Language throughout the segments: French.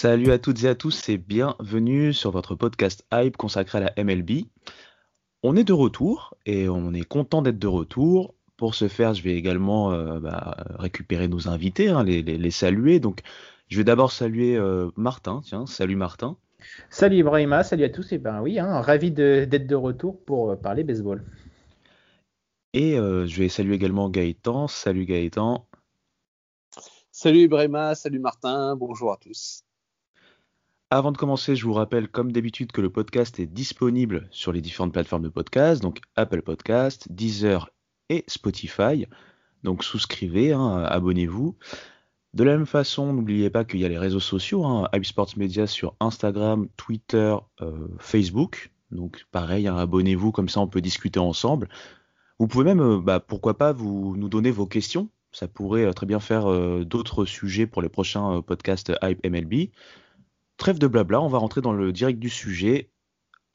Salut à toutes et à tous et bienvenue sur votre podcast Hype consacré à la MLB. On est de retour et on est content d'être de retour. Pour ce faire, je vais également euh, bah, récupérer nos invités, hein, les, les- les saluer. Donc, je vais d'abord saluer euh, Martin. Tiens, salut Martin. Salut Ibrahima, salut à tous. Et ben oui, hein, ravi d'être de retour pour euh, parler baseball. Et euh, je vais saluer également Gaëtan. Salut Gaëtan. Salut Ibrahima, salut Martin, bonjour à tous. Avant de commencer, je vous rappelle comme d'habitude que le podcast est disponible sur les différentes plateformes de podcast, donc Apple Podcast, Deezer et Spotify. Donc souscrivez, hein, abonnez-vous. De la même façon, n'oubliez pas qu'il y a les réseaux sociaux, hein, Hype Sports Media sur Instagram, Twitter, euh, Facebook. Donc pareil, hein, abonnez-vous, comme ça on peut discuter ensemble. Vous pouvez même, euh, bah, pourquoi pas, vous nous donner vos questions. Ça pourrait euh, très bien faire d'autres sujets pour les prochains podcasts Hype MLB. Trêve de blabla, on va rentrer dans le direct du sujet.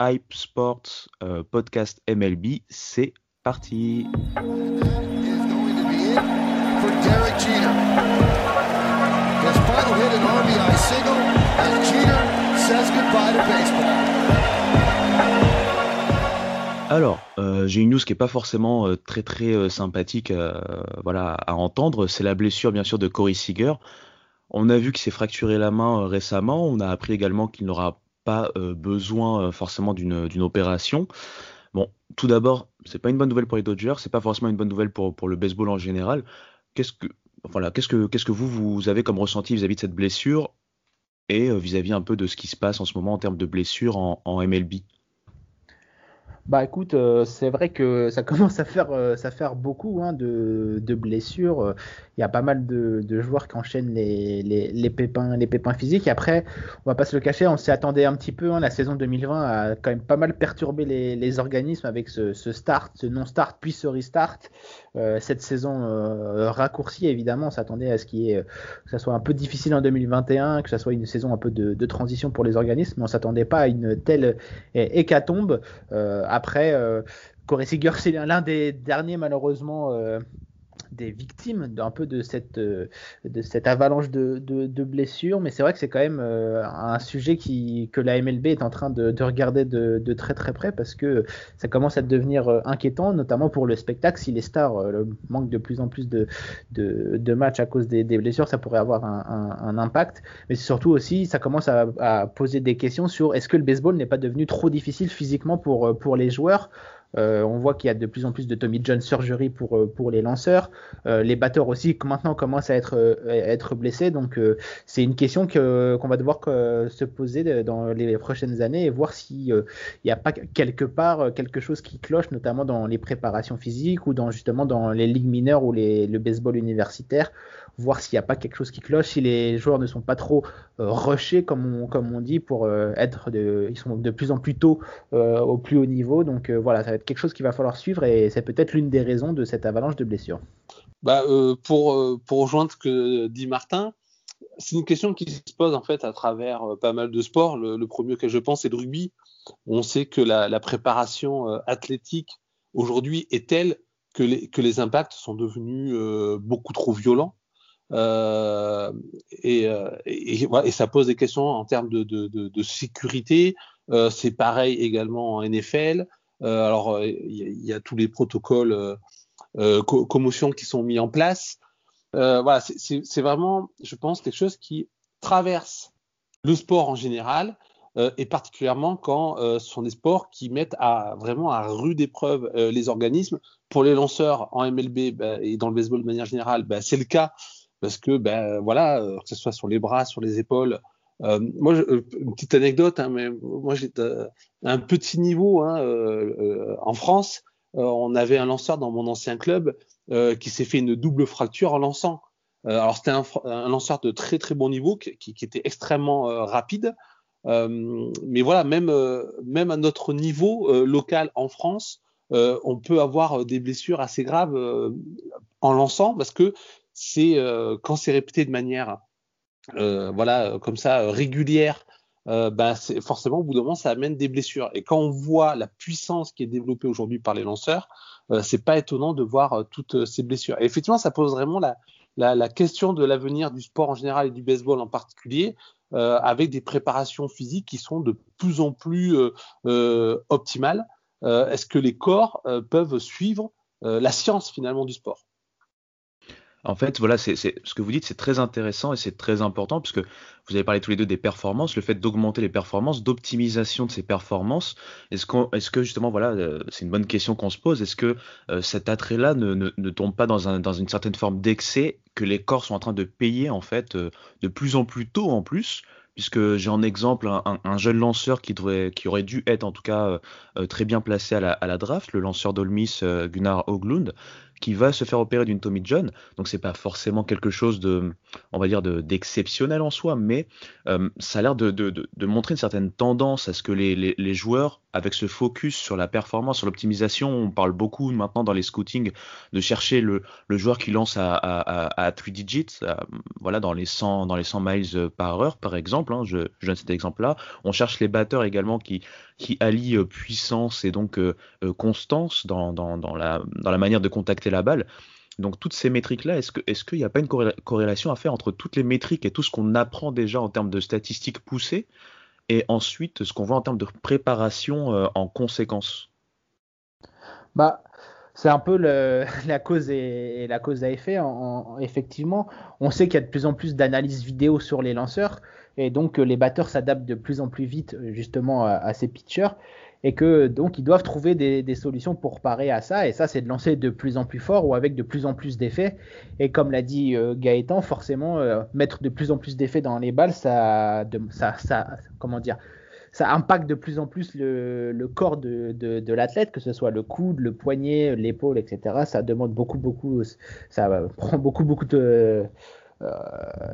Hype Sports euh, Podcast MLB, c'est parti. Alors, euh, j'ai une news qui est pas forcément euh, très très sympathique voilà, à entendre. C'est la blessure bien sûr de Corey Seager. On a vu qu'il s'est fracturé la main euh, récemment. On a appris également qu'il n'aura pas euh, besoin euh, forcément d'une opération. Bon, tout d'abord, c'est pas une bonne nouvelle pour les Dodgers. C'est pas forcément une bonne nouvelle pour, le baseball en général. Qu'est-ce que vous vous avez comme ressenti vis-à-vis de cette blessure et vis-à-vis un peu de ce qui se passe en ce moment en termes de blessures en MLB? Bah écoute, euh, c'est vrai que ça commence à faire, euh, faire beaucoup hein, de, de blessures. Il y a pas mal de, joueurs qui enchaînent les, les, pépins, les pépins physiques. Et après, on va pas se le cacher, on s'y attendait un petit peu. hein, la saison 2020 a quand même pas mal perturbé les, organismes avec ce, start, ce non-start, puis ce restart. Euh, cette saison euh, raccourcie, évidemment, on s'attendait à ce est, que ça soit un peu difficile en 2021, que ça soit une saison un peu de, transition pour les organismes. Mais on s'attendait pas à une telle hé- hécatombe. Après, euh, Corey Seager, c'est l'un des derniers, malheureusement, euh, des victimes d'un peu de cette, euh, de cette avalanche de, de, blessures. Mais c'est vrai que c'est quand même euh, un sujet qui, que la MLB est en train de, de regarder de, de très très près parce que ça commence à devenir euh, inquiétant, notamment pour le spectacle. Si les stars manquent de plus en plus de, de, matchs à cause des, blessures, ça pourrait avoir un, impact. Mais surtout aussi, ça commence à, à poser des questions sur est-ce que le baseball n'est pas devenu trop difficile physiquement pour, pour les joueurs? Euh, on voit qu'il y a de plus en plus de Tommy John surgery pour, euh, les lanceurs. Euh, les batteurs aussi maintenant commencent à être, blessés. Donc c'est une question que, qu'on va devoir se poser dans les prochaines années et voir s'il n'y a pas quelque part quelque chose qui cloche, notamment dans les préparations physiques ou dans justement dans les ligues mineures ou le baseball universitaire. Voir s'il n'y a pas quelque chose qui cloche, si les joueurs ne sont pas trop euh, rushés, comme on, comme on dit, pour euh, être de, ils sont de plus en plus tôt euh, au plus haut niveau. Donc voilà, ça va être quelque chose qu'il va falloir suivre et c'est peut-être l'une des raisons de cette avalanche de blessures. Bah, pour, pour rejoindre ce que dit Martin, c'est une question qui se pose en fait à travers pas mal de sports. Le, premier que je pense, c'est le rugby. On sait que la, préparation athlétique aujourd'hui est telle que les, que les impacts sont devenus beaucoup trop violents. Euh, et, euh, et, ça pose des questions en termes de, sécurité. Euh, c'est pareil également en NFL. Alors, il y, a- tous les protocoles co- commotion qui sont mis en place. Voilà, c'est vraiment, je pense, quelque chose qui traverse le sport en général. et particulièrement quand ce sont des sports qui mettent à, vraiment à rude épreuve les organismes. Pour les lanceurs en MLB bah, et dans le baseball de manière générale, bah, c'est le cas parce que ben voilà, que ce soit sur les bras, sur les épaules, euh, moi, une petite anecdote, hein, mais moi j'étais un petit niveau hein, euh, euh, en France. on avait un lanceur dans mon ancien club qui s'est fait une double fracture en lançant. alors c'était un, lanceur de très très bon niveau qui, qui était extrêmement rapide. mais voilà, même même à notre niveau local en France, on peut avoir des blessures assez graves en lançant parce que c'est quand c'est répété de manière euh, voilà, euh, comme ça, euh, régulière, euh, c'est forcément au bout d'un moment ça amène des blessures. Et quand on voit la puissance qui est développée aujourd'hui par les lanceurs, euh, c'est pas étonnant de voir toutes ces blessures. Et effectivement, ça pose vraiment la, question de l'avenir du sport en général et du baseball en particulier, euh, avec des préparations physiques qui sont de plus en plus euh, optimales. Est-ce que les corps peuvent suivre la science finalement du sport? En fait, voilà, ce que vous dites, c'est très intéressant et c'est très important puisque vous avez parlé tous les deux des performances, le fait d'augmenter les performances, d'optimisation de ces performances. Est-ce est que justement, voilà, euh, c'est une bonne question qu'on se pose. Est-ce que euh, cet attrait-là ne, tombe pas dans, un, dans une certaine forme d'excès que les corps sont en train de payer en fait euh, de plus en plus tôt en plus? Puisque j'ai en exemple un, un, jeune lanceur qui, aurait dû être en tout cas très bien placé à la, draft, le lanceur d'Olmis Gunnar Hoglund, qui va se faire opérer d'une Tommy John. Donc c'est pas forcément quelque chose de, on va dire, d'exceptionnel en soi, mais euh, ça a l'air de, montrer une certaine tendance à ce que les, joueurs, avec ce focus sur la performance, sur l'optimisation, on parle beaucoup maintenant dans les scootings de chercher le, joueur qui lance à, à, à, 3 digits, voilà, dans les 100, dans les 100 miles par heure, par exemple. Hein, je, donne cet exemple-là. On cherche les batteurs également qui, qui allient euh, puissance et donc euh, euh, constance dans la manière de contacter la balle. Donc toutes ces métriques-là, est-ce qu'il est n'y a pas une corrélation à faire entre toutes les métriques et tout ce qu'on apprend déjà en termes de statistiques poussées et ensuite ce qu'on voit en termes de préparation euh, en conséquence? Bah, c'est un peu la cause et, la cause à effet. En, en, effectivement, on sait qu'il y a de plus en plus d'analyses vidéo sur les lanceurs et donc les batteurs s'adaptent de plus en plus vite justement à ces pitchers et que donc ils doivent trouver des, solutions pour parer à ça et ça c'est de lancer de plus en plus fort ou avec de plus en plus d'effets et comme l'a dit euh, Gaëtan forcément euh, mettre de plus en plus d'effets dans les balles ça, comment dire ça impacte de plus en plus le, le corps de, de, de l'athlète, que ce soit le coude, le poignet, l'épaule, etc. Ça demande beaucoup, beaucoup, ça prend beaucoup, beaucoup de, euh,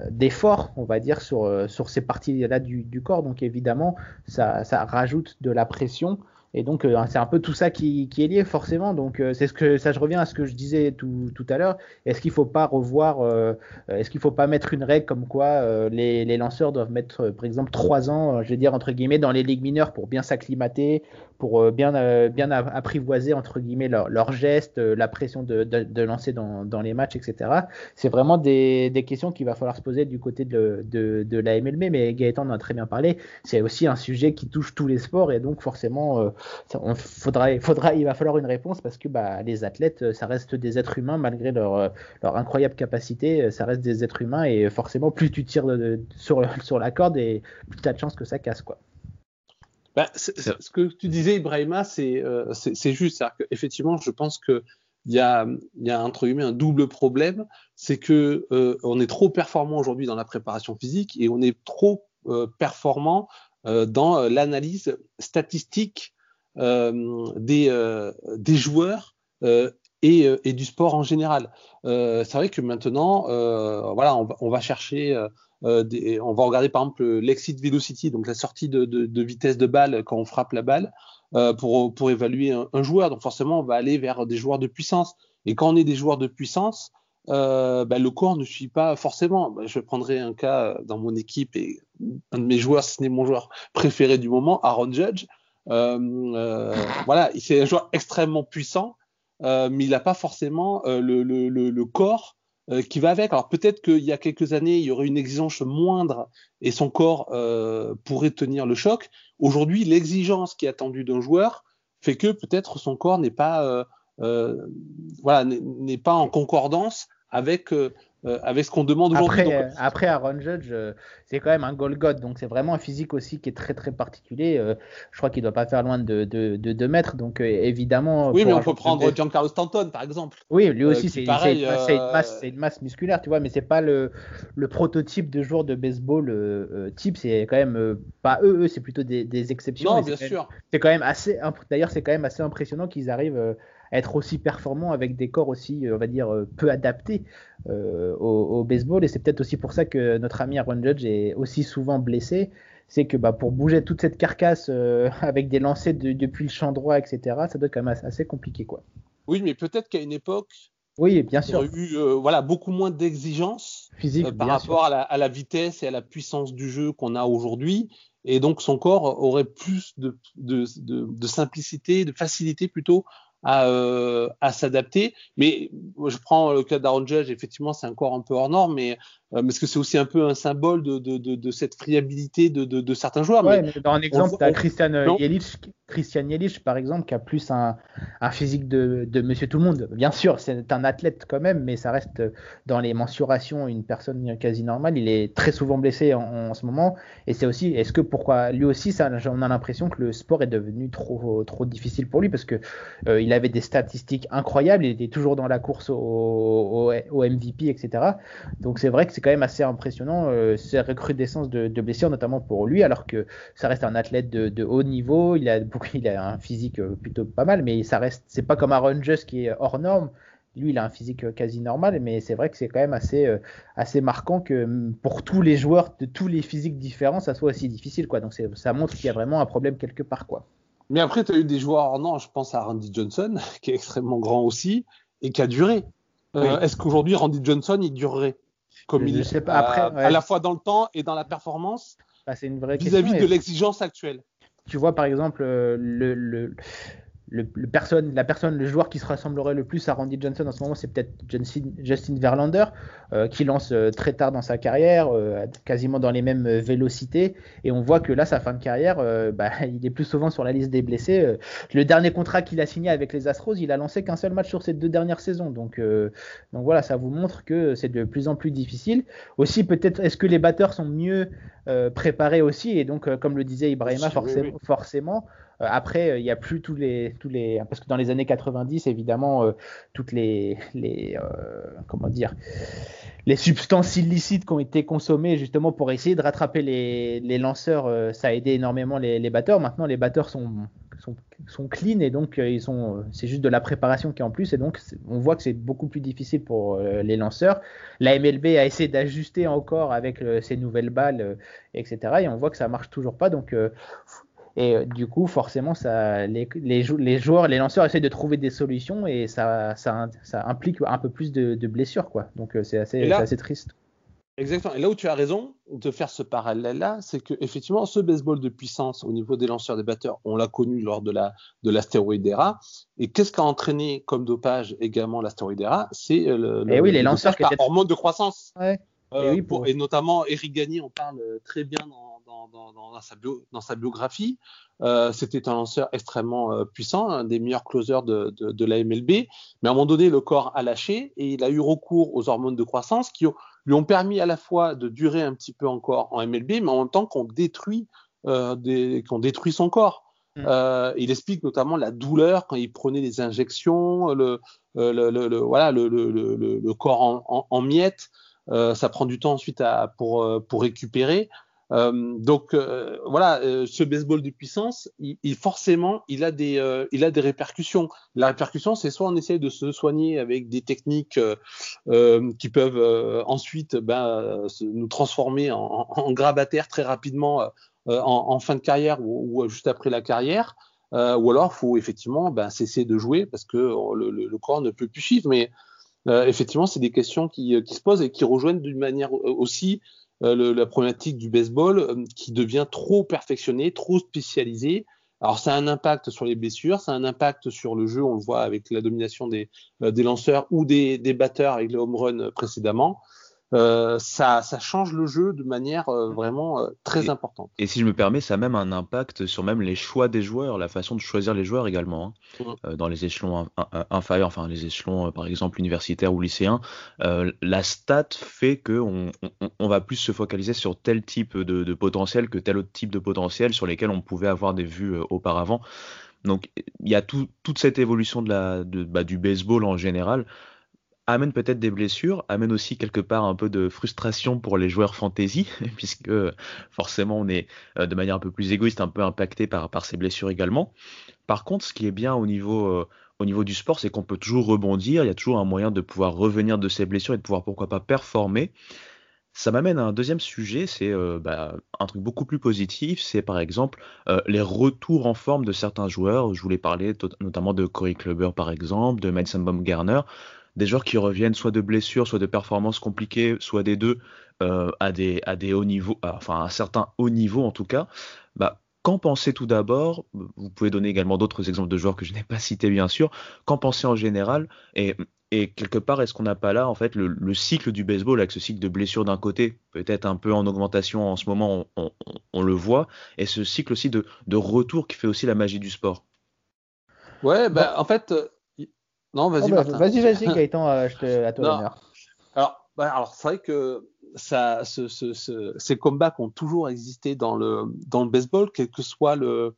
d'efforts, on va dire, sur, euh, sur ces parties-là du, du, corps. Donc évidemment, ça, ça rajoute de la pression et donc, euh, c'est un peu tout ça qui, qui, est lié forcément. Donc, euh, c'est ce que ça, je reviens à ce que je disais tout, tout à l'heure. Est-ce qu'il faut pas revoir, euh, est-ce qu'il faut pas mettre une règle comme quoi euh, les, les, lanceurs doivent mettre, par exemple, trois ans, je vais dire entre guillemets, dans les ligues mineures pour bien s'acclimater, pour bien, bien apprivoiser entre guillemets leurs leur gestes, la pression de, de, de lancer dans, dans, les matchs, etc. C'est vraiment des, des questions qu'il va falloir se poser du côté de, de, de la MLB. Mais Gaëtan en a très bien parlé. C'est aussi un sujet qui touche tous les sports et donc forcément il va falloir une réponse parce que bah, les athlètes, ça reste des êtres humains malgré leur, leur incroyable capacité, ça reste des êtres humains et forcément plus tu tires sur, la corde et plus tu as de chances que ça casse quoi. Bah, ce que tu disais, Ibrahima, c'est euh, juste. Effectivement, je pense que il y a, entre guillemets un double problème, c'est que euh, on est trop performant aujourd'hui dans la préparation physique et on est trop euh, performant euh, dans l'analyse statistique euh, des, euh, des joueurs euh, et, et, du sport en général. c'est vrai que maintenant, voilà, on va, chercher on va regarder par exemple l'exit velocity, donc la sortie de, vitesse de balle quand on frappe la balle, euh, pour, pour évaluer un, joueur. Donc forcément, on va aller vers des joueurs de puissance. Et quand on est des joueurs de puissance, euh, bah, le corps ne suit pas forcément. Bah, je prendrai un cas dans mon équipe et un de mes joueurs, ce n'est mon joueur préféré du moment, Aaron Judge. Euh, euh, voilà, c'est un joueur extrêmement puissant, euh, mais il n'a pas forcément le, corps qui va avec. Alors peut-être qu'il y a quelques années, il y aurait une exigence moindre et son corps pourrait tenir le choc. Aujourd'hui, l'exigence qui est attendue d'un joueur fait que peut-être son corps n'est pas voilà n'est pas en concordance avec euh, avec ce qu'on demande aujourd'hui. Après, après Aaron Judge, euh, c'est quand même un goal god, donc c'est vraiment un physique aussi qui est très très particulier. Euh, je crois qu'il doit pas faire loin de, de, de 2 mètres, donc euh, évidemment. Oui, mais on peut prendre Giancarlo Stanton par exemple. Oui, lui aussi c'est une, masse, une, masse, musculaire, tu vois, mais c'est pas le, le prototype de joueur de baseball type, c'est quand même pas eux, eux c'est plutôt des, des exceptions. Non, bien sûr. C'est quand même assez, d'ailleurs c'est quand même assez impressionnant qu'ils arrivent être aussi performant avec des corps aussi, euh, on va dire, euh, peu adaptés euh, au, baseball. Et c'est peut-être aussi pour ça que notre ami Aaron Judge est aussi souvent blessé. C'est que bah, pour bouger toute cette carcasse avec des lancers depuis le champ droit, etc., ça doit être quand même assez compliqué. quoi. Oui, mais peut-être qu'à une époque, oui, bien sûr. Il y aurait eu voilà, beaucoup moins d'exigences par rapport à la, vitesse et à la puissance du jeu qu'on a aujourd'hui. Et donc son corps aurait plus de, de, de, simplicité, de facilité plutôt à, euh, à s'adapter. Mais je prends le cas d'Aaron Judge, effectivement, c'est encore un peu hors norme, mais euh, parce que c'est aussi un peu un symbole de, de, de, de cette friabilité de, certains joueurs? Ouais, mais dans un exemple, tu as Christian Yelich, Christian Yelich, par exemple, qui a plus un, un physique de, de Monsieur Tout le Monde. Bien sûr, c'est un athlète quand même, mais ça reste dans les mensurations une personne quasi normale. Il est très souvent blessé en, en ce moment, et c'est aussi, est-ce que pourquoi lui aussi, ça, on a l'impression que le sport est devenu trop trop difficile pour lui? Parce que euh, il avait des statistiques incroyables, il était toujours dans la course au, MVP, etc. Donc c'est vrai que c'est quand même assez impressionnant euh, ces recrudescences de, blessures, notamment pour lui, alors que ça reste un athlète de, haut niveau. Il a, il a un physique euh, plutôt pas mal, mais ça reste, c'est pas comme Aaron Just qui est hors norme. Lui, il a un physique euh, quasi normal, mais c'est vrai que c'est quand même assez, assez marquant que mm, pour tous les joueurs de tous les physiques différents, ça soit aussi difficile, quoi. Donc ça montre qu'il y a vraiment un problème quelque part, quoi. Mais après, tu as eu des joueurs, non, je pense à Randy Johnson, qui est extrêmement grand aussi, et qui a duré. Est-ce qu'aujourd'hui, Randy Johnson, il durerait comme il est pas. Après, à, la fois dans le temps et dans la performance bah, c'est une vraie vis-à-vis de l'exigence actuelle. Tu vois par exemple euh, le, le, le, personne, la personne, le joueur qui se rassemblerait le plus à Randy Johnson en ce moment, c'est peut-être Justin, Verlander, euh, qui lance euh, très tard dans sa carrière, euh, quasiment dans les mêmes vélocités. Et on voit que là, sa fin de carrière, bah, il est plus souvent sur la liste des blessés. le dernier contrat qu'il a signé avec les Astros, il a lancé qu'un seul match sur ces deux dernières saisons. Donc, donc voilà, ça vous montre que c'est de plus en plus difficile. Aussi, peut-être, est-ce que les batteurs sont mieux préparés aussi? Et donc, comme le disait Ibrahima, forcément, forcément après, euh, il n'y a plus tous les, tous les, parce que dans les années 90, évidemment, euh, toutes les, les comment dire, les substances illicites qui ont été consommées justement pour essayer de rattraper les, les lanceurs, ça a aidé énormément les, batteurs. Maintenant, les batteurs sont, sont, sont clean et donc ils sont, c'est juste de la préparation qui est en plus et donc on voit que c'est beaucoup plus difficile pour les lanceurs. La MLB a essayé d'ajuster encore avec ces nouvelles balles, etc. Et on voit que ça marche toujours pas. Donc et euh, du coup, forcément, ça, les, les, les, joueurs, les lanceurs essayent de trouver des solutions et ça, ça, ça implique un peu plus de, de blessures. Quoi. Donc euh, c'est assez, assez triste. Exactement. Et là où tu as raison de faire ce parallèle-là, c'est que effectivement, ce baseball de puissance au niveau des lanceurs des batteurs, on l'a connu lors de la de l'astéroïde era. Et qu'est-ce qui a entraîné comme dopage également l'astéroïde era? C'est euh, le, et eh oui, les lanceurs par hormone de croissance. Ouais. Euh, et, oui, pour... et, notamment Eric Gagné, on parle très bien dans dans, sa, dans sa, biographie. Euh, c'était un lanceur extrêmement euh, puissant, un des meilleurs closers de, de, la MLB. Mais à un moment donné, le corps a lâché et il a eu recours aux hormones de croissance qui lui ont permis à la fois de durer un petit peu encore en MLB, mais en même temps qu'on détruit, euh, détruit son corps. Mm. il explique notamment la douleur quand il prenait des injections, le, le, le, voilà, le, corps en, en, miettes. ça prend du temps ensuite à, pour, pour récupérer. Euh, donc euh, voilà, euh, ce baseball de puissance, il, forcément, il a des, il a des répercussions. La répercussion, c'est soit on essaye de se soigner avec des techniques qui peuvent ensuite ben, nous transformer en, en, grabataire très rapidement en, fin de carrière ou, juste après la carrière. ou alors, faut effectivement ben, cesser de jouer parce que le, le, corps ne peut plus suivre. Mais effectivement, c'est des questions qui, se posent et qui rejoignent d'une manière aussi euh, la problématique du baseball euh, qui devient trop perfectionné, trop spécialisé. Alors ça a un impact sur les blessures, ça a un impact sur le jeu, on le voit avec la domination des, euh, des lanceurs ou des, des, batteurs avec le home run précédemment. Euh, ça, ça change le jeu de manière euh, vraiment euh, très importante. Et si je me permets, ça a même un impact sur même les choix des joueurs, la façon de choisir les joueurs également. Hein. dans les échelons inférieurs, enfin les échelons par exemple universitaires ou lycéens, la stat fait que on, on, va plus se focaliser sur tel type de, de, potentiel que tel autre type de potentiel sur lesquels on pouvait avoir des vues auparavant. Donc il y a tout, toute cette évolution de la, de, bah, du baseball en général amène peut-être des blessures, amène aussi quelque part un peu de frustration pour les joueurs fantasy, puisque forcément on est euh, de manière un peu plus égoïste, un peu impacté par, ces blessures également. Par contre, ce qui est bien au niveau, euh, au niveau du sport, c'est qu'on peut toujours rebondir, il y a toujours un moyen de pouvoir revenir de ces blessures et de pouvoir pourquoi pas performer. Ça m'amène à un deuxième sujet, c'est euh, bah, un truc beaucoup plus positif, c'est par exemple les retours en forme de certains joueurs. Je voulais parler notamment de Corey Kluber par exemple, de Madison Baumgartner des joueurs qui reviennent soit de blessures, soit de performances compliquées, soit des deux euh, à, des, à des hauts niveaux, enfin à un certain haut niveau en tout cas, bah, qu'en pensez tout d'abord? Vous pouvez donner également d'autres exemples de joueurs que je n'ai pas cités bien sûr. Qu'en pensez en général? Et, et quelque part, est-ce qu'on n'a pas là en fait le, cycle du baseball avec ce cycle de blessures d'un côté, peut-être un peu en augmentation en ce moment, on, le voit, et ce cycle aussi de, de, retour qui fait aussi la magie du sport? Ouais, bah, en fait, non, vas-y, oh, bah, Vas-y, vas-y, Gaëtan, euh, je te, à toi l'honneur. Alors, bah, alors c'est vrai que ça, ce, ce, ce, ces combats ont toujours existé dans le, dans le baseball, quel que soit le,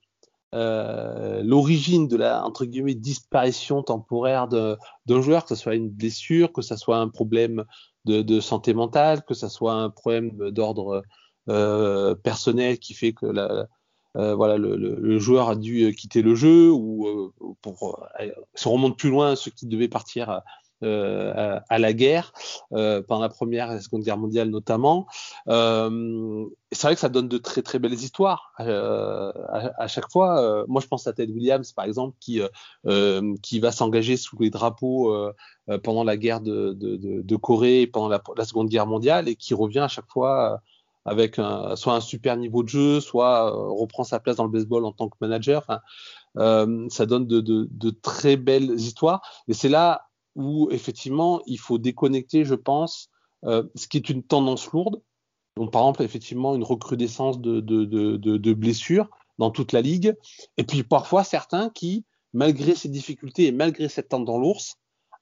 euh, l'origine de la entre guillemets disparition temporaire d'un joueur, que ce soit une blessure, que ce soit un problème de, de santé mentale, que ce soit un problème d'ordre euh, personnel qui fait que la, euh, voilà, le, le, joueur a dû quitter le jeu ou euh, pour euh, se remonte plus loin, ceux qui devaient partir à, à, la guerre pendant la première et la seconde guerre mondiale notamment. c'est vrai que ça donne de très très belles histoires à, à, chaque fois. moi, je pense à Ted Williams par exemple qui qui va s'engager sous les drapeaux pendant la guerre de, de, de, Corée pendant la, la, seconde guerre mondiale et qui revient à chaque fois avec soit un super niveau de jeu, soit euh, reprend sa place dans le baseball en tant que manager. Euh, ça donne de, très belles histoires. Et c'est là où effectivement il faut déconnecter, je pense, euh, ce qui est une tendance lourde. Donc par exemple effectivement une recrudescence de, blessures dans toute la ligue. Et puis parfois certains qui, malgré ces difficultés et malgré cette tendance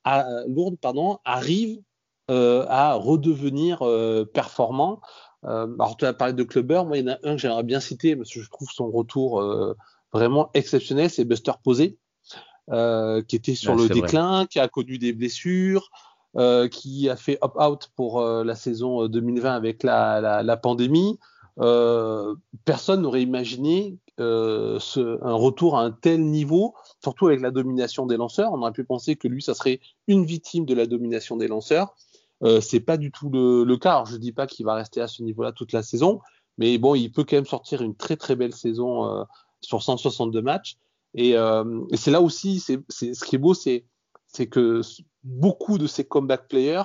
lourde, pardon, arrivent à redevenir performants euh, alors, tu as parlé de Clubber. Moi, il y en a un que j'aimerais bien citer parce que je trouve son retour euh, vraiment exceptionnel. C'est Buster Posey, euh, qui était sur le déclin, qui a connu des blessures, qui a fait opt-out pour la saison 2020 avec la, la, la pandémie. personne n'aurait imaginé ce, un retour à un tel niveau, surtout avec la domination des lanceurs. On aurait pu penser que lui, ça serait une victime de la domination des lanceurs. Euh, c'est pas du tout le, cas. Alors, je dis pas qu'il va rester à ce niveau-là toute la saison, mais bon, il peut quand même sortir une très très belle saison euh, sur 162 matchs. Et, euh, et c'est là aussi, c'est, ce qui est beau, c'est, c'est que beaucoup de ces comeback players,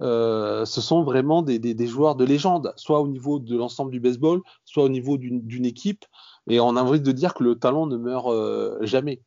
euh, ce sont vraiment des, joueurs de légende, soit au niveau de l'ensemble du baseball, soit au niveau d'une, équipe. Et on a envie de dire que le talent ne meurt jamais.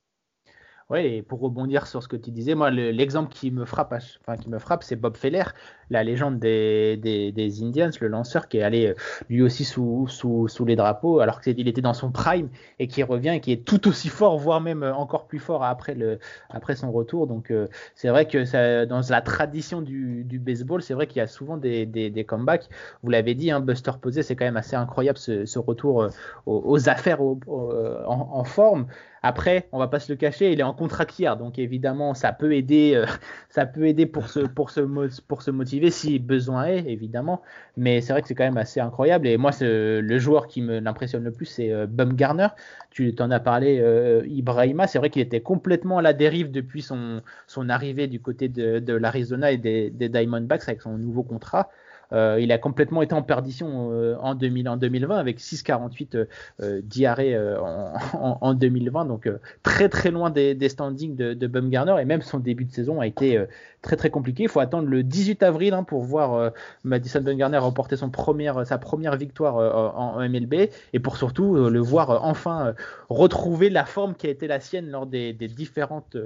Oui, et pour rebondir sur ce que tu disais, moi, l'exemple qui me frappe, enfin qui me frappe, c'est Bob Feller, la légende des, des, Indians, le lanceur qui est allé euh, lui aussi sous, sous, sous les drapeaux, alors qu'il était dans son prime et qui revient et qui est tout aussi fort, voire même euh, encore plus fort après le, après son retour. Donc, euh, c'est vrai que dans la tradition du, baseball, c'est vrai qu'il y a souvent des, des, comebacks. Vous l'avez dit, hein, Buster Posey, c'est quand même assez incroyable ce, retour aux, affaires en, forme. Après, on va pas se le cacher, il est en contractière, donc évidemment, ça peut aider, ça peut aider pour se, pour se, pour se motiver si besoin est, évidemment. Mais c'est vrai que c'est quand même assez incroyable. Et moi, le joueur qui me l'impressionne le plus, c'est euh, Bumgarner. Tu t'en as parlé, euh, Ibrahima. C'est vrai qu'il était complètement à la dérive depuis son, arrivée du côté de, l'Arizona et des Diamondbacks avec son nouveau contrat. Euh, il a complètement été en perdition euh, en, 2000, en 2020 avec 6,48 euh, diarrhée en, en, 2020, donc très très loin des, standings de, de, Bumgarner et même son début de saison a été très très compliqué. Il faut attendre le 18 avril hein, pour voir Madison Bumgarner remporter sa première victoire en, MLB et pour surtout le voir enfin retrouver la forme qui a été la sienne lors des, différentes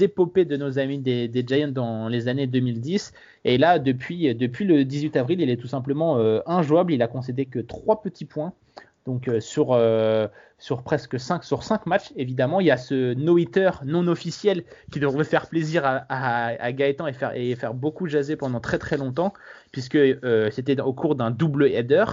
épopées de nos amis des, des Giants dans les années 2010. Et là, depuis, depuis le 18 18 avril, il est tout simplement injouable. Il a concédé que 3 petits points. Donc sur, sur presque 5 sur 5 matchs, évidemment, il y a ce no-hitter non officiel qui devrait faire plaisir à, à, Gaëtan et faire, et faire beaucoup jaser pendant très très longtemps, puisque c'était au cours d'un double header.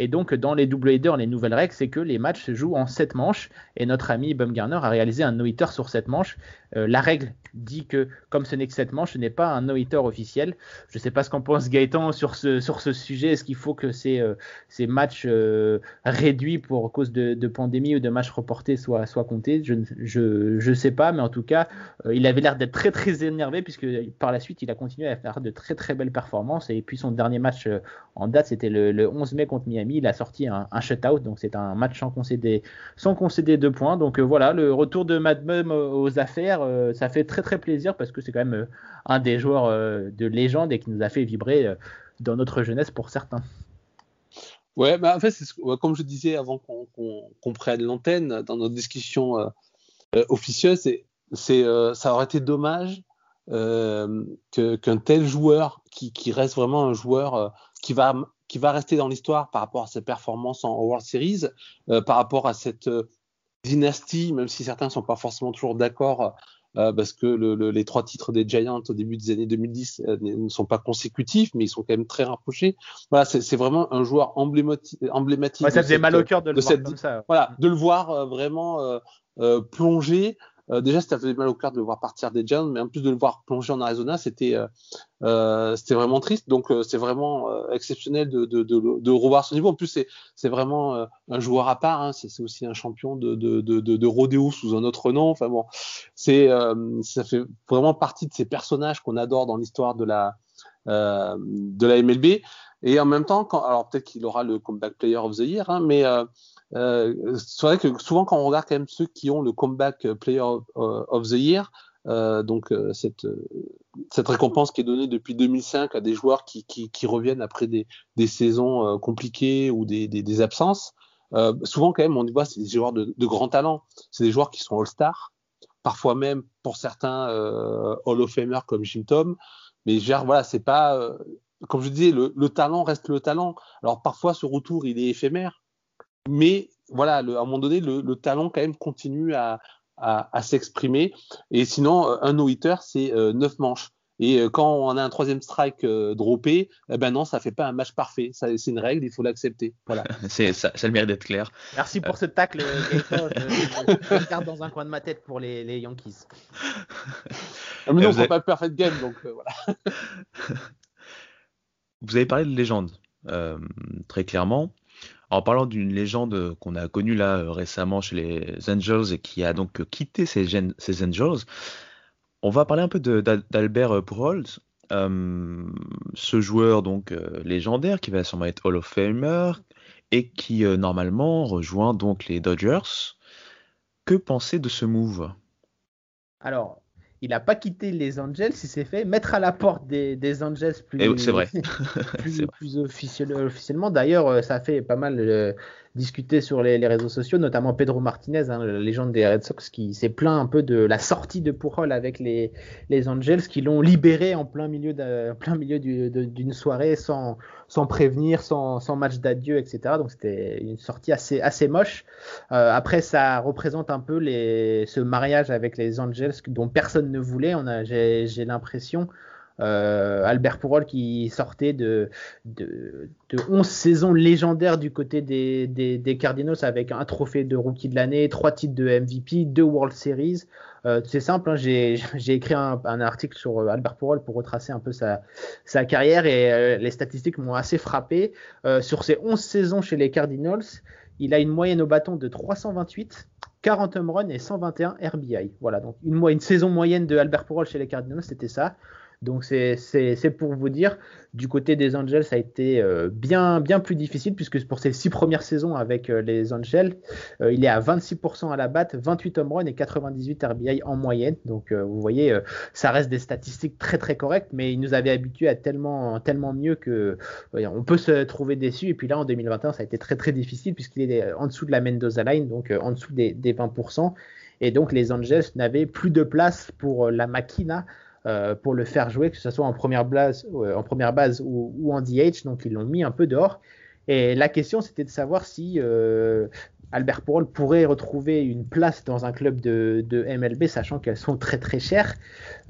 Et donc, dans les double headers, les nouvelles règles, c'est que les matchs se jouent en 7 manches. Et notre ami Bumgarner a réalisé un no-hitter sur 7 manches. Euh, la règle dit que, comme ce n'est que 7 manches, ce n'est pas un no-hitter officiel. Je ne sais pas ce qu'en pense Gaëtan sur ce, sur ce sujet. Est-ce qu'il faut que ces, euh, ces matchs euh, réduits pour cause de, pandémie ou de matchs reportés soient, comptés? Je ne je, je sais pas, mais en tout cas, il avait l'air d'être très très énervé puisque par la suite, il a continué à faire de très très belles performances. Et puis son dernier match en date, c'était le, le 11 mai contre Miami il a sorti un, shutout, donc c'est un match sans concéder, sans deux points. Donc voilà, le retour de Mad Mum aux affaires, euh, ça fait très très plaisir parce que c'est quand même euh, un des joueurs de légende et qui nous a fait vibrer dans notre jeunesse pour certains. Ouais, bah en fait, comme je disais avant qu'on prenne l'antenne dans notre discussion officieuse, c'est ça aurait été dommage qu'un tel joueur qui, qui, reste vraiment un joueur qui va qui va rester dans l'histoire par rapport à ses performances en World Series, euh, par rapport à cette euh, dynastie, même si certains ne sont pas forcément toujours d'accord, euh, parce que le, les trois titres des Giants au début des années 2010 ne sont pas consécutifs, mais ils sont quand même très rapprochés. Voilà, c'est vraiment un joueur emblématique. emblématique ça faisait mal au cœur de le voir comme ça. Voilà, de le voir vraiment plonger euh, déjà, ça fait mal au cœur de le voir partir des Giants, mais en plus de le voir plonger en Arizona, c'était euh, euh vraiment triste. Donc, c'est vraiment exceptionnel de, de, revoir ce niveau. En plus, c'est vraiment un joueur à part. Hein. C'est aussi un champion de, de, de, rodéo sous un autre nom. Enfin bon, c'est ça fait vraiment partie de ces personnages qu'on adore dans l'histoire de la de la MLB. Et en même temps, alors peut-être qu'il aura le comeback player of the year, hein, mais c'est vrai que souvent quand on regarde quand même ceux qui ont le comeback player of, the year, euh, donc euh, cette, récompense qui est donnée depuis 2005 à des joueurs qui, reviennent après des, saisons compliquées ou des, absences. souvent quand même on voit c'est des joueurs de, de grand talent, c'est des joueurs qui sont all-stars, parfois même pour certains Hall of Famer comme Jim Tom, mais genre voilà c'est pas comme je disais le talent reste le talent. Alors parfois ce retour il est éphémère, mais voilà, le, à un moment donné, le, le, talent quand même continue à, à, à s'exprimer. Et sinon, euh, un no-hitter, c'est euh, neuf manches. Et euh, quand on a un troisième strike euh, droppé, eh ben non, ça fait pas un match parfait. C'est une règle, il faut l'accepter. Voilà. c'est ça, ça le mérite d'être clair. Merci pour ce tacle, Gaëtan. je, je, garde dans un coin de ma tête pour les, les Yankees. Ah, mais non, c'est pas perfect game, donc voilà. vous avez parlé de légende, euh, très clairement. En parlant d'une légende qu'on a connue là euh, récemment chez les Angels et qui a donc quitté ces, Angels, on va parler un peu d'Albert Pujols, euh, ce joueur donc euh, légendaire qui va sûrement être Hall of Famer et qui normalement rejoint donc les Dodgers. Que penser de ce move? Alors, il n'a pas quitté les Angels, il s'est fait mettre à la porte des, des Angels plus, c'est vrai. plus, plus officiellement. D'ailleurs, euh, ça a fait pas mal euh, discuter sur les, réseaux sociaux, notamment Pedro Martinez, hein, la légende des Red Sox, qui s'est plaint un peu de la sortie de Pujol avec les, les Angels, qui l'ont libéré en plein milieu d'une soirée sans, sans prévenir, sans, sans match d'adieu, etc. Donc c'était une sortie assez, moche. Euh, après, ça représente un peu ce mariage avec les Angels dont personne ne voulait. On j'ai l'impression euh, Albert Pourol qui sortait de, de, de, 11 saisons légendaires du côté des, Cardinals avec un trophée de rookie de l'année, trois titres de MVP, deux World Series. Euh, c'est simple, hein, j'ai écrit un, article sur euh, Albert Pourol pour retracer un peu sa, carrière et les statistiques m'ont assez frappé. Sur ses 11 saisons chez les Cardinals, il a une moyenne au bâton de 328, 40 home runs et 121 RBI. Voilà, donc une, une saison moyenne de Albert Pourol chez les Cardinals, c'était ça. Donc c'est pour vous dire, du côté des Angels, ça a été euh, bien, bien plus difficile puisque pour ses six premières saisons avec euh, les Angels, euh, il est à 26% à la batte, 28 home runs et 98 RBI en moyenne. Donc vous voyez, ça reste des statistiques très très correctes, mais il nous avait habitués à tellement, tellement mieux que on peut se trouver déçu. Et puis là en 2021, ça a été très très difficile puisqu'il est en dessous de la Mendoza Line, donc en dessous des, des 20%. Et donc les Angels n'avaient plus de place pour la Machina pour le faire jouer, que ce soit en première base, en première base ou, en DH. Donc ils l'ont mis un peu dehors. Et la question, c'était de savoir si Albert Pourol pourrait retrouver une place dans un club de, MLB, sachant qu'elles sont très très chères.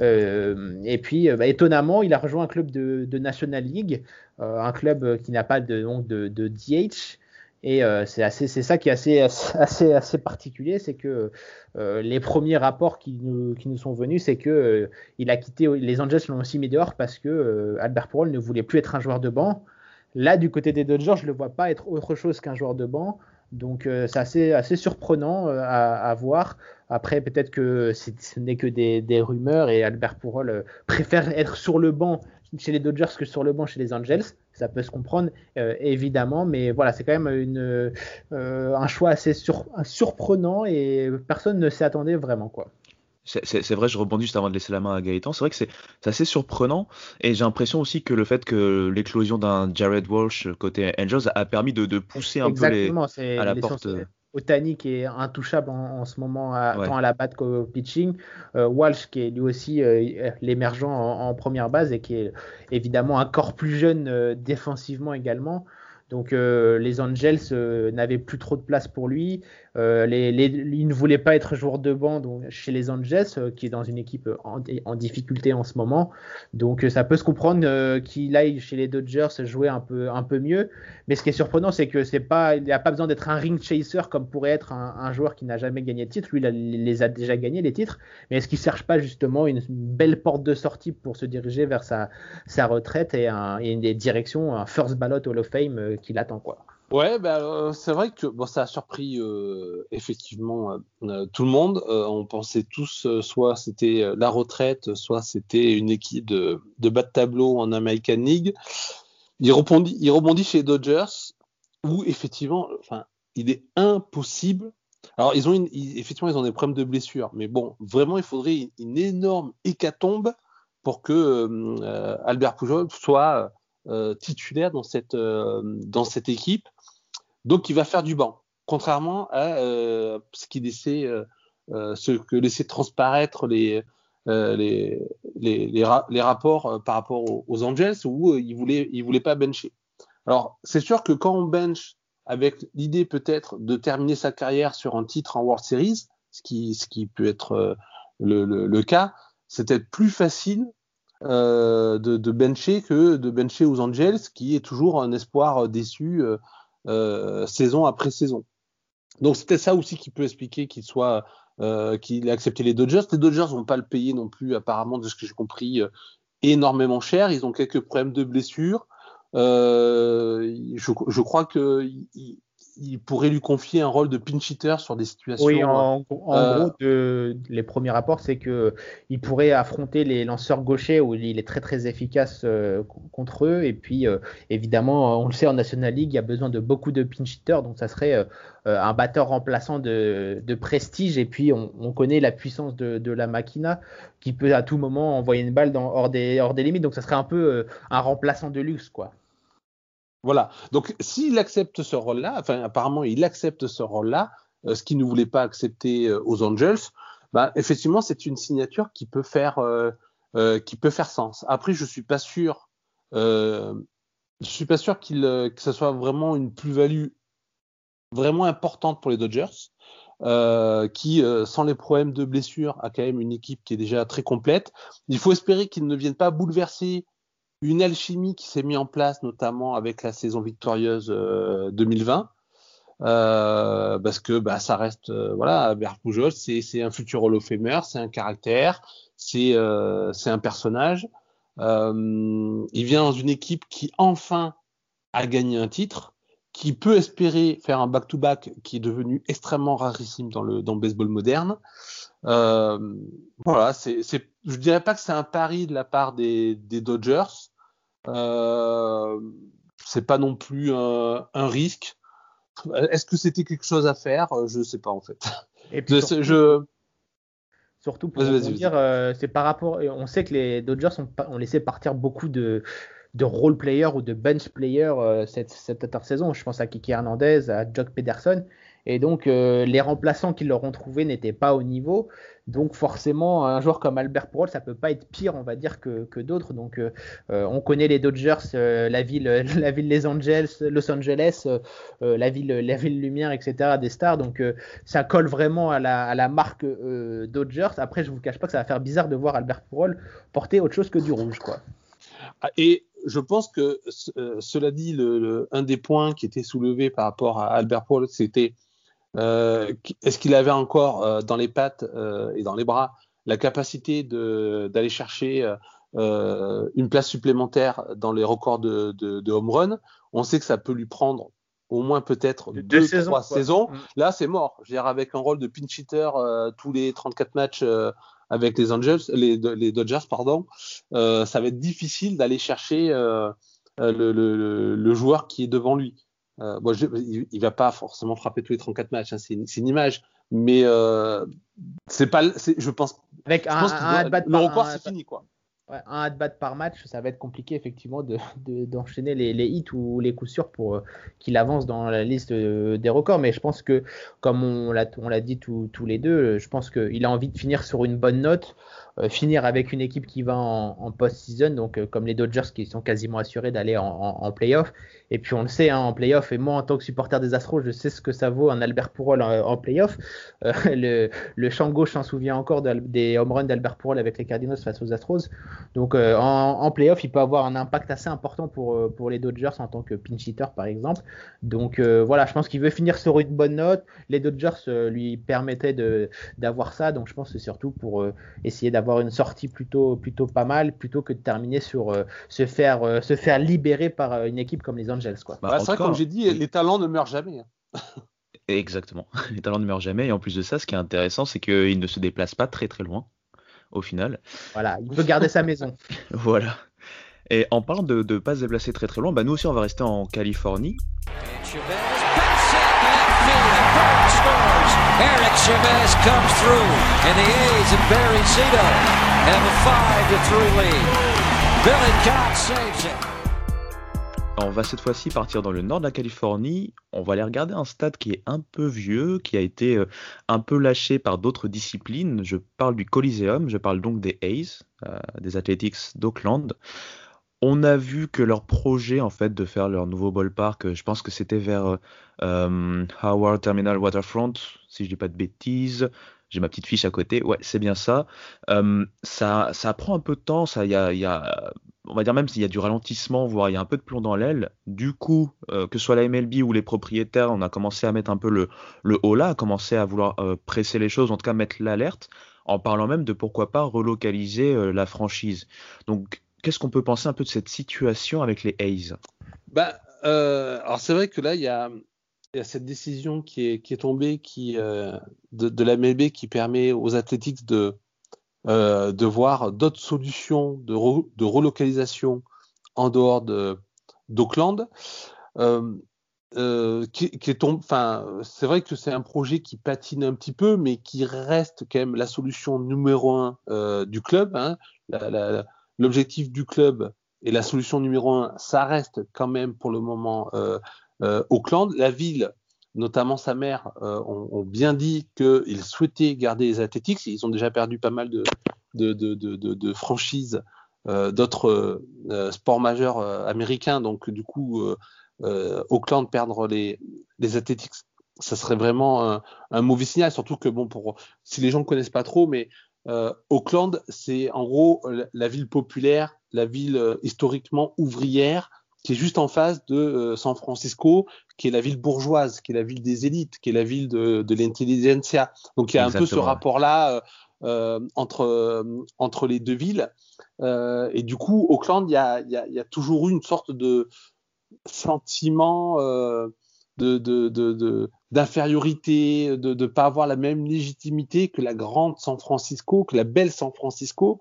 Euh, et puis, euh, bah, étonnamment, il a rejoint un club de, National League, euh, un club qui n'a pas de, de DH. Et c'est ça qui est assez, assez, assez particulier, c'est que les premiers rapports qui nous, qui nous sont venus, c'est que il a quitté les Angels l'ont aussi mis dehors parce que Albert Pourol ne voulait plus être un joueur de banc. Là, du côté des Dodgers, je le vois pas être autre chose qu'un joueur de banc. Donc euh, c'est assez, assez surprenant euh, à, voir. Après, peut-être que ce n'est que des, rumeurs et Albert euh, préfère être sur le banc chez les Dodgers que sur le banc chez les Angels. Ça peut se comprendre, évidemment, mais voilà, c'est quand même une, un choix assez surprenant et personne ne s'y attendait vraiment. quoi c'est vrai, je rebondis juste avant de laisser la main à Gaëtan. C'est vrai que c'est assez surprenant et j'ai l'impression aussi que le fait que l'éclosion d'un Jared Walsh côté Angels a permis de, pousser un peu les, à la porte. Euh. Otani qui est intouchable en, ce moment, à, tant à la batte qu'au pitching. Euh, Walsh qui est lui aussi euh, l'émergent en, première base et qui est évidemment encore plus jeune défensivement également. Donc les Angels n'avaient plus trop de place pour lui. Euh, il ne voulait pas être joueur de banc chez les Angels, euh, qui est dans une équipe en, difficulté en ce moment. Donc euh, ça peut se comprendre qu'il aille chez les Dodgers jouer un peu, un peu mieux. Mais ce qui est surprenant, c'est que c'est pas, il n'a pas besoin d'être un ring chaser comme pourrait être un, joueur qui n'a jamais gagné de titre. Lui, il les a déjà gagnés les titres. Mais est-ce qu'il cherche pas justement une belle porte de sortie pour se diriger vers sa, sa retraite et, et une direction, un first ballot Hall of Fame qui l'attend quoi? Ouais, bah, c'est vrai que bon, ça a surpris euh, effectivement euh, tout le monde. on pensait tous soit c'était la retraite, soit c'était une équipe de, bas de tableau en American League. Il rebondit, il rebondit chez Dodgers où effectivement, il est impossible. Alors ils ont une, effectivement ils ont des problèmes de blessure, mais bon, vraiment il faudrait une, énorme hécatombe pour que Albert Pujol soit titulaire dans cette dans cette équipe donc, il va faire du banc, contrairement à euh, ce qui laissait, euh, euh, ce que laissaient transparaître les, les, les, rapports par rapport aux, Angels où il voulait, il voulait pas bencher. Alors, c'est sûr que quand on bench avec l'idée peut-être de terminer sa carrière sur un titre en World Series, ce qui, ce qui peut être le, le, cas, c'est peut-être plus facile de, de, bencher que de bencher aux Angels, qui est toujours un espoir déçu euh, saison après saison. Donc c'était ça aussi qui peut expliquer qu'il soit euh, qu'il ait accepté les Dodgers. Les Dodgers vont pas le payer non plus apparemment de ce que j'ai compris euh, énormément cher. Ils ont quelques problèmes de blessures. Euh, je, je, crois que pourrait lui confier un rôle de pinch hitter sur des situations. Oui, en, euh, gros, les premiers rapports, c'est que il pourrait affronter les lanceurs gauchers où il est très très efficace euh, contre eux. Et puis, euh, évidemment, on le sait en National League, il y a besoin de beaucoup de pinch hitters, donc ça serait un batteur remplaçant de, prestige. Et puis, on, connaît la puissance de, la Machina qui peut à tout moment envoyer une balle dans, hors, des, hors des limites. Donc, ça serait un peu un remplaçant de luxe, quoi. Voilà. Donc, s'il accepte ce rôle-là, enfin, apparemment, il accepte ce rôle-là, euh, ce qu'il ne voulait pas accepter euh, aux Angels, bah, effectivement, c'est une signature qui peut faire, euh, qui peut faire sens. Après, je suis pas sûr, je suis pas sûr qu'il, que ce soit vraiment une plus-value vraiment importante pour les Dodgers, qui, sans les problèmes de blessure, a quand même une équipe qui est déjà très complète. Il faut espérer qu'ils ne viennent pas bouleverser une alchimie qui s'est mise en place, notamment avec la saison victorieuse 2020. Euh, euh, parce que bah, ça reste euh, voilà Pujol c'est un futur Hall of Famer c'est un caractère c'est euh, un personnage il vient dans une équipe qui enfin a gagné un titre qui peut espérer faire un back-to-back qui est devenu extrêmement rarissime dans le dans le baseball moderne voilà, c'est, c'est, je dirais pas que c'est un pari de la part des Dodgers. Euh, c'est pas non plus un, un, risque. Est-ce que c'était quelque chose à faire? Je sais pas en fait. Et puis surtout, je... surtout pour dire, euh, c'est par rapport. On sait que les Dodgers ont, ont laissé partir beaucoup de de role player ou de bench player euh, cette, cette intersaison. Je pense à Kiki Hernandez, à Jock Pederson. Et donc, euh, les remplaçants qu'ils leur ont trouvés n'étaient pas au niveau. Donc forcément, un joueur comme Albert Pujols, ça peut pas être pire, on va dire, que, que d'autres. Donc on connaît les Dodgers, la ville, la ville Los Angeles, Los Angeles, la ville, la ville lumière, etc. Des stars. Donc ça colle vraiment à la, à la marque Dodgers. Après, je vous cache pas que ça va faire bizarre de voir Albert Pujols porter autre chose que du rouge, quoi. Ah, et je pense que cela dit, un des points qui était soulevé par rapport à Albert Pujols, c'était euh, est-ce qu'il avait encore euh, dans les pattes euh, et dans les bras la capacité d'aller chercher une place supplémentaire dans les records de, de, home run? On sait que ça peut lui prendre au moins peut-être deux, saisons, trois saisons. Mm. Là, c'est mort. Je veux dire, avec un rôle de pinch hitter tous les 34 matchs avec les Angels, les, les Dodgers, pardon, ça va être difficile d'aller chercher le, le, le, joueur qui est devant lui. Euh, bon, il, il, va pas forcément frapper tous les 34 matchs, hein, c'est une, une, image, mais euh, c'est pas, je pense. Avec un, un, le record, c'est fini quoi. Ouais, un at-bat par match, ça va être compliqué effectivement d'enchaîner de, les, les, hits ou les coups sûrs pour euh, qu'il avance dans la liste des records. Mais je pense que, comme on l'a dit tous les deux, je pense qu'il a envie de finir sur une bonne note. Euh, finir avec une équipe qui va en, post-season, donc euh, comme les Dodgers qui sont quasiment assurés d'aller en, en, playoff. Et puis on le sait, hein, en playoff, et moi en tant que supporter des Astros, je sais ce que ça vaut un Albert Pourol en, en playoff. Euh, le, le, champ gauche s'en souvient encore des home runs d'Albert Pourol avec les Cardinals face aux Astros. Donc en, en, playoff, il peut avoir un impact assez important pour, pour les Dodgers en tant que pinch hitter par exemple. Donc voilà, je pense qu'il veut finir sur une bonne note. Les Dodgers lui permettaient d'avoir ça, donc je pense que c'est surtout pour essayer d'avoir une sortie plutôt, plutôt pas mal plutôt que de terminer sur euh, se, faire, euh, se faire libérer par euh, une équipe comme les Angels. Quoi. Bah, c'est vrai, comme j'ai dit, les talents ne meurent jamais. Hein. Exactement, les talents ne meurent jamais. Et en plus de ça, ce qui est intéressant, c'est qu'ils ne se déplacent pas très très loin au final. Voilà, il veut garder sa maison. Voilà. Et en parlant de ne pas se déplacer très très loin, bah nous aussi on va rester en Californie. Eric Chavez comes through, and the A's and Barry Zito have a 5-3 lead. Billy Cox saves. On va cette fois-ci partir dans le nord de la Californie. On va aller regarder un stade qui est un peu vieux, qui a été euh, un peu lâché par d'autres disciplines. Je parle du Coliseum, je parle donc des A's, euh, des Athletics d'Oakland. On a vu que leur projet en fait de faire leur nouveau ballpark, je pense que c'était vers euh, Howard Terminal Waterfront, si je dis pas de bêtises. J'ai ma petite fiche à côté. Ouais, c'est bien ça. Euh, ça. Ça prend un peu de temps. Ça, y a, y a, on va dire même s'il y a du ralentissement, voire il y a un peu de plomb dans l'aile. Du coup, euh, que ce soit la MLB ou les propriétaires, on a commencé à mettre un peu le, le haut là, à commencer à vouloir presser les choses, en tout cas mettre l'alerte, en parlant même de pourquoi pas relocaliser la franchise. Donc qu'est-ce qu'on peut penser un peu de cette situation avec les A's? Bah, euh, Alors c'est vrai que là, il y a, cette décision qui est, tombée qui, euh, de, la MLB qui permet aux Athletics de, euh, de voir d'autres solutions de, relocalisation en dehors d'Auckland. qui, c'est vrai que c'est un projet qui patine un petit peu, mais qui reste quand même la solution numéro un du club. Hein. L'objectif du club et la solution numéro un, ça reste quand même pour le moment euh, euh, Auckland. La ville, notamment sa mère, euh, ont, bien dit qu'ils souhaitaient garder les Athletics. Ils ont déjà perdu pas mal de, franchises d'autres sports majeurs américains. Donc du coup, Auckland perdre les, les Athletics, ça serait vraiment un, un, mauvais signal. Surtout que bon, pour si les gens ne connaissent pas trop, mais euh, Auckland, c'est en gros la ville populaire, la ville euh, historiquement ouvrière, qui est juste en face de euh, San Francisco, qui est la ville bourgeoise, qui est la ville des élites, qui est la ville de, de l'intelligentsia. Donc il y a un peu ce rapport-là entre, entre les deux villes. et du coup, Auckland, il y a, y, a, y a, toujours eu une sorte de sentiment d'infériorité, de ne pas avoir la même légitimité que la grande San Francisco, que la belle San Francisco.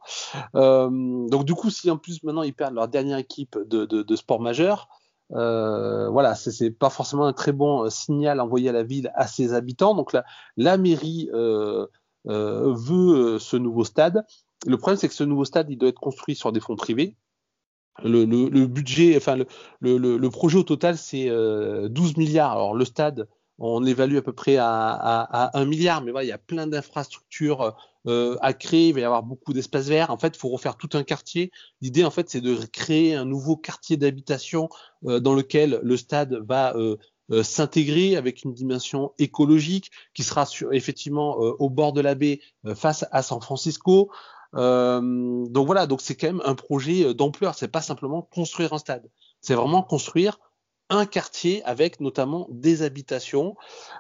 Euh, donc du coup, si en plus maintenant ils perdent leur dernière équipe de, sport majeur, euh, voilà, c'est pas forcément un très bon signal envoyé à la ville, à ses habitants. Donc la, la mairie euh, veut ce nouveau stade. Le problème, c'est que ce nouveau stade, il doit être construit sur des fonds privés. Le, budget, enfin le, projet au total, c'est 12 milliards. Alors le stade, on évalue à peu près à, à, 1 milliard, mais voilà, il y a plein d'infrastructures euh, à créer, il va y avoir beaucoup d'espaces verts. En fait, il faut refaire tout un quartier. L'idée, en fait, c'est de créer un nouveau quartier d'habitation euh, dans lequel le stade va euh, s'intégrer avec une dimension écologique qui sera sur, effectivement au bord de la baie face à San Francisco. Donc voilà, donc c'est quand même un projet d'ampleur. C'est pas simplement construire un stade, c'est vraiment construire un quartier avec notamment des habitations.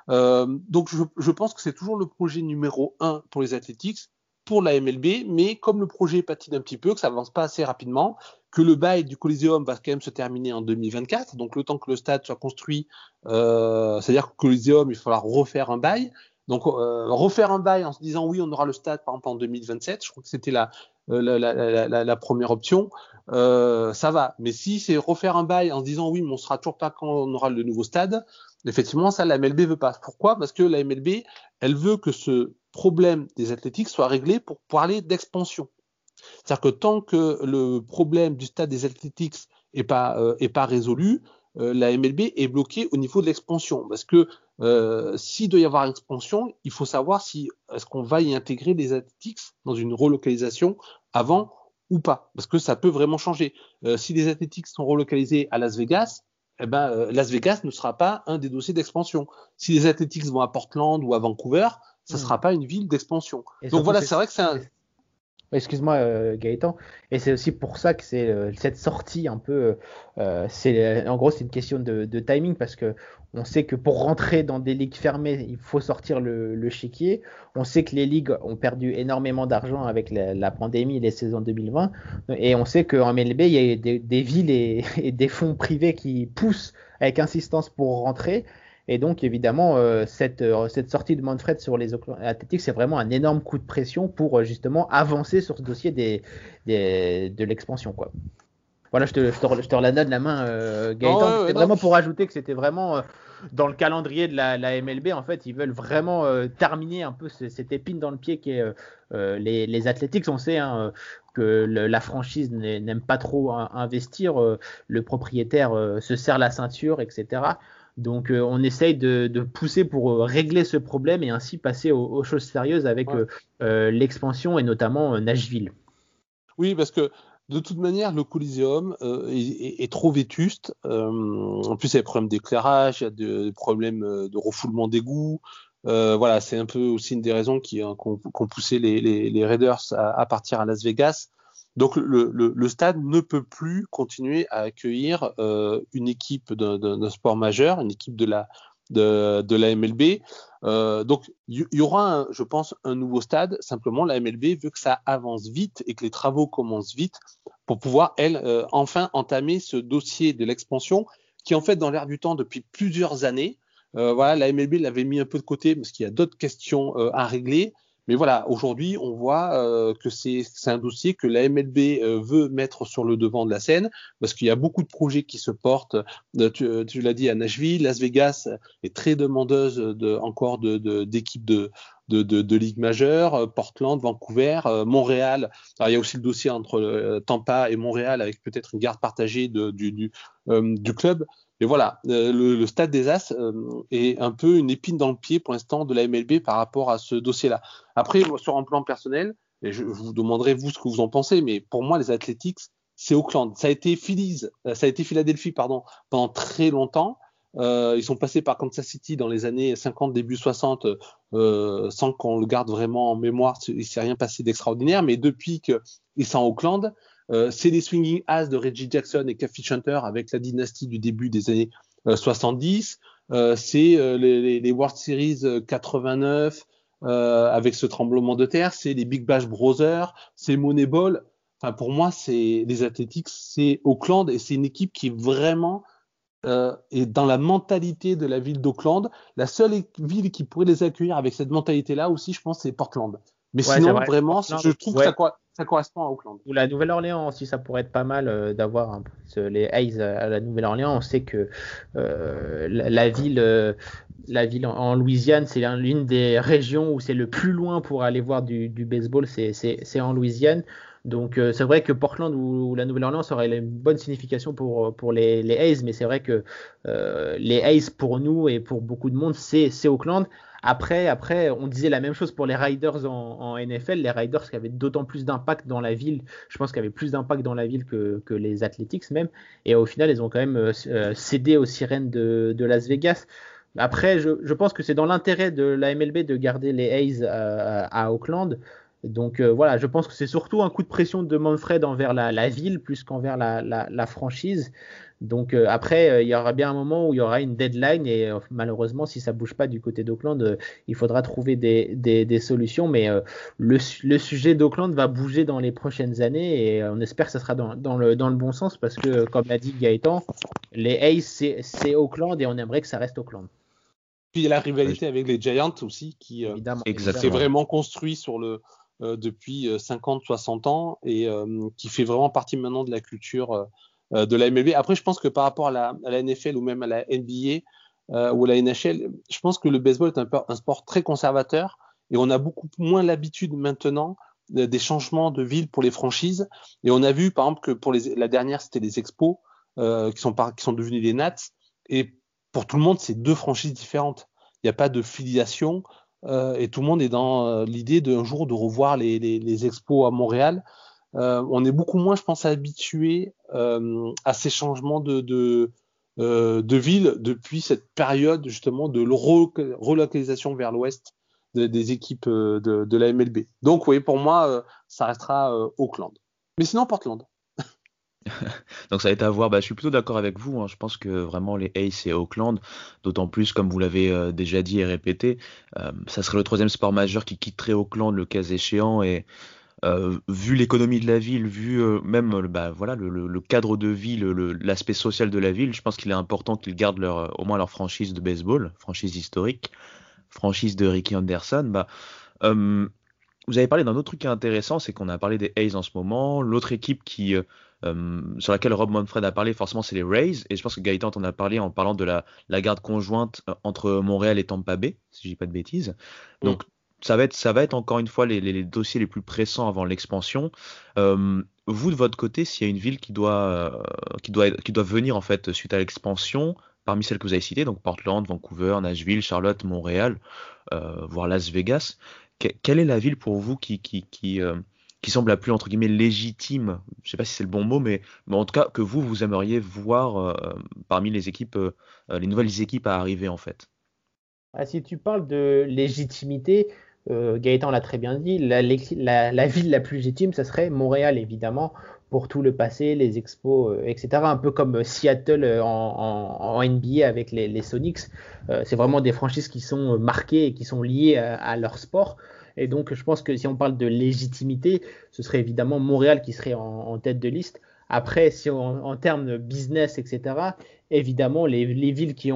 Euh, donc je, pense que c'est toujours le projet numéro un pour les Athletics, pour la MLB, mais comme le projet patine un petit peu, que ça avance pas assez rapidement, que le bail du Coliseum va quand même se terminer en 2024, donc le temps que le stade soit construit, euh, c'est-à-dire que le Coliseum, il falloir refaire un bail. Donc euh, refaire un bail en se disant oui, on aura le stade par exemple en 2027, je crois que c'était la, euh, première option, euh, ça va. Mais si c'est refaire un bail en se disant oui, mais on sera toujours pas quand on aura le nouveau stade, effectivement, ça, la MLB veut pas. Pourquoi? Parce que la MLB, elle veut que ce problème des athlétiques soit réglé pour parler d'expansion. C'est-à-dire que tant que le problème du stade des athlétiques est pas euh, est pas résolu, la MLB est bloquée au niveau de l'expansion. Parce que euh, s'il doit y avoir expansion, il faut savoir si est-ce qu'on va y intégrer les Athletics dans une relocalisation avant ou pas, parce que ça peut vraiment changer. Euh, si les Athletics sont relocalisés à Las Vegas, eh ben, euh, Las Vegas ne sera pas un des dossiers d'expansion. Si les Athletics vont à Portland ou à Vancouver, ça ne hmm. sera pas une ville d'expansion. Donc voilà, c'est vrai que c'est un, Excuse-moi euh, Gaëtan. Et c'est aussi pour ça que c'est euh, cette sortie un peu, euh, c'est en gros c'est une question de, timing parce que on sait que pour rentrer dans des ligues fermées, il faut sortir le, le chéquier. On sait que les ligues ont perdu énormément d'argent avec la, pandémie et les saisons 2020. Et on sait qu'en MLB, il y a des, des villes et, et, des fonds privés qui poussent avec insistance pour rentrer. Et donc, évidemment, euh, cette, euh, cette sortie de Manfred sur les Athletics, c'est vraiment un énorme coup de pression pour euh, justement avancer sur ce dossier des, des de l'expansion. quoi. Voilà, je te, je te, je te redonne la main, Gaëtan. c'était vraiment pour ajouter que c'était vraiment dans le calendrier de la, la, MLB. En fait, ils veulent vraiment terminer un peu cette épine dans le pied qui est les, les Athletics. On sait hein, que la franchise n'aime pas trop investir. le propriétaire se serre la ceinture, etc. Donc euh, on essaye de, pousser pour euh, régler ce problème et ainsi passer aux, choses sérieuses avec euh, l'expansion et notamment Nashville. Oui, parce que de toute manière, le Coliseum est, trop vétuste. en plus, il y a des problèmes d'éclairage, il y a des problèmes de refoulement d'égouts. voilà, c'est un peu aussi une des raisons qui, ont, poussé les, Raiders à, partir à Las Vegas. Donc le, stade ne peut plus continuer à accueillir euh, une équipe d'un sport majeur, une équipe de la de, la MLB. Euh, donc il y, aura, je pense, un nouveau stade. Simplement, la MLB veut que ça avance vite et que les travaux commencent vite pour pouvoir, elle, euh, enfin entamer ce dossier de l'expansion qui, en fait, dans l'air du temps depuis plusieurs années. Voilà, la MLB l'avait mis un peu de côté parce qu'il y a d'autres questions à régler. Mais voilà, aujourd'hui, on voit euh, que c'est un dossier que la MLB euh, veut mettre sur le devant de la scène parce qu'il y a beaucoup de projets qui se portent. Euh, tu, tu l'as dit à Nashville, Las Vegas est très demandeuse de, encore d'équipes de, de, de, de, ligue majeure, Portland, Vancouver, Montréal. Alors, il y a aussi le dossier entre Tampa et Montréal avec peut-être une garde partagée du, du, du club. Mais voilà, euh, le, stade des As euh, est un peu une épine dans le pied pour l'instant de la MLB par rapport à ce dossier-là. Après, sur un plan personnel, et je, vous demanderai vous ce que vous en pensez, mais pour moi, les Athletics, c'est Auckland. Ça a été Phillies, euh, ça a été Philadelphie, pardon, pendant très longtemps. Ils sont passés par Kansas City dans les années 50, début 60, euh, sans qu'on le garde vraiment en mémoire. Il s'est rien passé d'extraordinaire, mais depuis qu'ils sont à Auckland, euh, c'est les swinging as de Reggie Jackson et Kathy Shunter avec la dynastie du début des années 70. Euh, euh, c'est les, les, World Series 89 avec ce tremblement de terre. C'est les Big Bash Brothers. C'est Moneyball. Enfin, pour moi, c'est les Athletics, c'est Auckland et c'est une équipe qui est vraiment euh, est dans la mentalité de la ville d'Auckland. La seule ville qui pourrait les accueillir avec cette mentalité-là aussi, je pense, c'est Portland. Mais sinon, vraiment, je trouve que ça, ça correspond à Auckland. Ou la Nouvelle-Orléans aussi, ça pourrait être pas mal euh, d'avoir les Hayes à la Nouvelle-Orléans. On sait que euh, la, ville, euh, la ville en, Louisiane, c'est l'une des régions où c'est le plus loin pour aller voir du, baseball, c'est en Louisiane. Donc c'est vrai que Portland ou, la Nouvelle-Orléans aurait une bonne signification pour, pour les, les A's, mais c'est vrai que les A's pour nous et pour beaucoup de monde c'est Auckland. Après, après, on disait la même chose pour les Riders en, NFL. Les Riders qui avaient d'autant plus d'impact dans la ville, je pense qu'ils avaient plus d'impact dans la ville que, les Athletics même. Et au final, ils ont quand même euh, euh, cédé aux sirènes de, Las Vegas. Après, je, pense que c'est dans l'intérêt de la MLB de garder les A's euh, à, Auckland. Donc voilà, je pense que c'est surtout un coup de pression de Manfred envers la, ville plus qu'envers la, franchise. Donc euh, après, euh, il y aura bien un moment où il y aura une deadline et euh, malheureusement, si ça bouge pas du côté d'Auckland, il faudra trouver des, des, solutions. Mais le, le, sujet d'Auckland va bouger dans les prochaines années et on espère que ça sera dans, dans, le, dans le bon sens parce que, comme l'a dit Gaëtan, les Ace, c'est Auckland et on aimerait que ça reste Auckland. Puis il y a la rivalité avec les Giants aussi qui s'est vraiment construit sur le, depuis 50-60 ans et qui fait vraiment partie maintenant de la culture euh, de la MLB. Après, je pense que par rapport à la, NFL ou même à la NBA euh, ou à la NHL, je pense que le baseball est un, sport très conservateur et on a beaucoup moins l'habitude maintenant des changements de ville pour les franchises. Et on a vu, par exemple, que pour la dernière, c'était les Expos euh, qui sont devenus les Nats. Et pour tout le monde, c'est deux franchises différentes. Il n'y a pas de filiation et tout le monde est dans l'idée d'un jour de revoir les, Expos à Montréal. Euh, on est beaucoup moins, je pense, habitué euh, à ces changements de, euh, de, ville depuis cette période justement de relocalisation vers l'ouest des équipes de, la MLB. Donc, oui, pour moi, ça restera Auckland. Mais sinon, Portland. Donc ça va être à voir. Bah, je suis plutôt d'accord avec vous. Hein. Je pense que vraiment les Ace et Auckland, d'autant plus comme vous l'avez déjà dit et répété, ça serait le troisième sport majeur qui quitterait Auckland le cas échéant et euh, vu l'économie de la ville, vu euh, même euh, bah, voilà, le, cadre de vie, l'aspect social de la ville, je pense qu'il est important qu'ils gardent au moins leur franchise de baseball, franchise historique, franchise de Ricky Anderson. Bah, vous avez parlé d'un autre truc intéressant, c'est qu'on a parlé des A's en ce moment. L'autre équipe qui, sur laquelle Rob Manfred a parlé, forcément, c'est les Rays. Et je pense que Gaëtan en a parlé en parlant de la, la garde conjointe entre Montréal et Tampa Bay, si je dis pas de bêtises. Donc, ça va être, ça va être encore une fois les, dossiers les plus pressants avant l'expansion. Euh, vous de votre côté, s'il y a une ville qui doit, euh, qui doit, qui doit venir en fait suite à l'expansion, parmi celles que vous avez citées, donc Portland, Vancouver, Nashville, Charlotte, Montréal, euh, voire Las Vegas, quelle est la ville pour vous qui, qui, qui, qui semble la plus entre guillemets légitime Je sais pas si c'est le bon mot, mais, en tout cas que vous vous aimeriez voir parmi les équipes, les nouvelles équipes à arriver en fait. Ah, si tu parles de légitimité, euh, Gaëtan l'a très bien dit, la, ville la plus légitime, ça serait Montréal, évidemment, pour tout le passé, les expos, euh, etc. Un peu comme Seattle euh, en, NBA avec les, Sonics. c'est vraiment des franchises qui sont marquées et qui sont liées à, leur sport. Et donc, je pense que si on parle de légitimité, ce serait évidemment Montréal qui serait en, tête de liste. Après, si en termes de business, etc., évidemment, les, villes qui,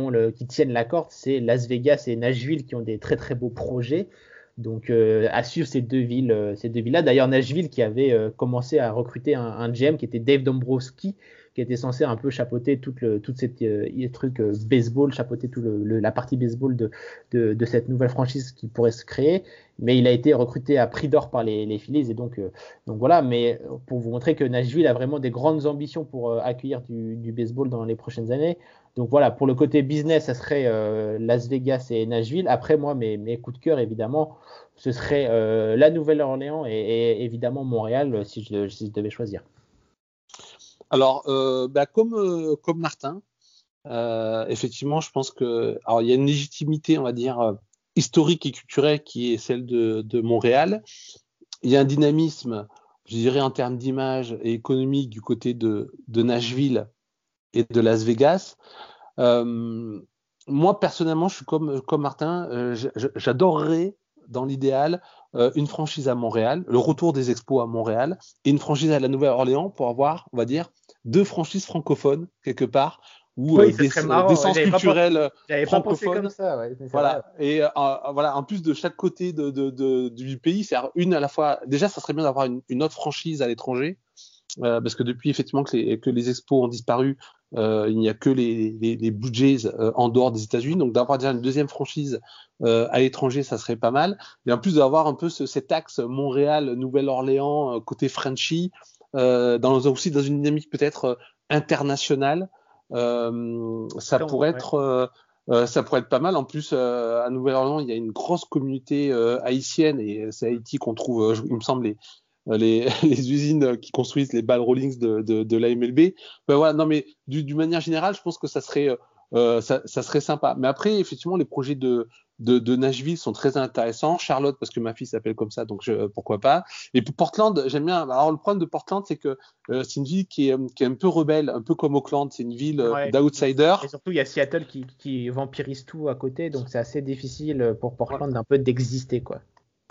tiennent la corde, c'est Las Vegas et Nashville qui ont des très très beaux projets. Donc euh, à suivre ces deux villes, euh, ces deux villes-là. D'ailleurs Nashville qui avait euh, commencé à recruter un, un, GM qui était Dave Dombrowski, qui était censé un peu chapeauter toute, le, toute cette truc baseball, chapeauter tout le, la partie baseball de, de, de, cette nouvelle franchise qui pourrait se créer. Mais il a été recruté à prix d'or par les, les Phillies et donc donc voilà. Mais pour vous montrer que Nashville a vraiment des grandes ambitions pour accueillir du, du baseball dans les prochaines années. Donc voilà, pour le côté business, ça serait euh, Las Vegas et Nashville. Après, moi, mes, mes coups de cœur, évidemment, ce serait euh, la Nouvelle-Orléans et, évidemment Montréal, euh, si je, devais choisir. Alors, bah, comme, comme Martin, effectivement, je pense que alors il y a une légitimité, on va dire, historique et culturelle qui est celle de, de Montréal. Il y a un dynamisme, je dirais, en termes d'image et économique du côté de, de Nashville et de Las Vegas. Euh, moi, personnellement, je suis comme, comme Martin, euh, j'adorerais, dans l'idéal, euh, une franchise à Montréal, le retour des expos à Montréal, et une franchise à la Nouvelle-Orléans pour avoir, on va dire, deux franchises francophones, quelque part, ou oui, des, sens culturels francophones. Comme ça, ouais, voilà. Et voilà, en plus de chaque côté de, de, de, du pays, c'est une à la fois. Déjà, ça serait bien d'avoir une, une, autre franchise à l'étranger, euh, parce que depuis effectivement que les, que les expos ont disparu, euh, il n'y a que les, les, les Blue Jays euh, en dehors des États-Unis. Donc d'avoir déjà une deuxième franchise euh, à l'étranger, ça serait pas mal. Et en plus d'avoir un peu ce, cet axe Montréal, Nouvelle-Orléans, côté Frenchy, dans, aussi dans une dynamique peut-être internationale. ça pourrait être ça pourrait être pas mal. En plus, à Nouvelle-Orléans, il y a une grosse communauté haïtienne et c'est Haïti qu'on trouve, il me semble, les, euh, les, les, usines qui construisent les ball rollings de, de, de la MLB. Ben voilà, non mais d'une manière générale, je pense que ça serait euh, ça, ça, serait sympa. Mais après, effectivement, les projets de, de, de, Nashville sont très intéressants. Charlotte, parce que ma fille s'appelle comme ça, donc je, pourquoi pas. Et puis Portland, j'aime bien. Alors le problème de Portland, c'est que euh, c'est une ville qui est, qui est un peu rebelle, un peu comme Auckland. C'est une ville euh, d'outsiders. Et surtout, il y a Seattle qui, qui vampirise tout à côté, donc c'est assez difficile pour Portland d'un peu d'exister, quoi.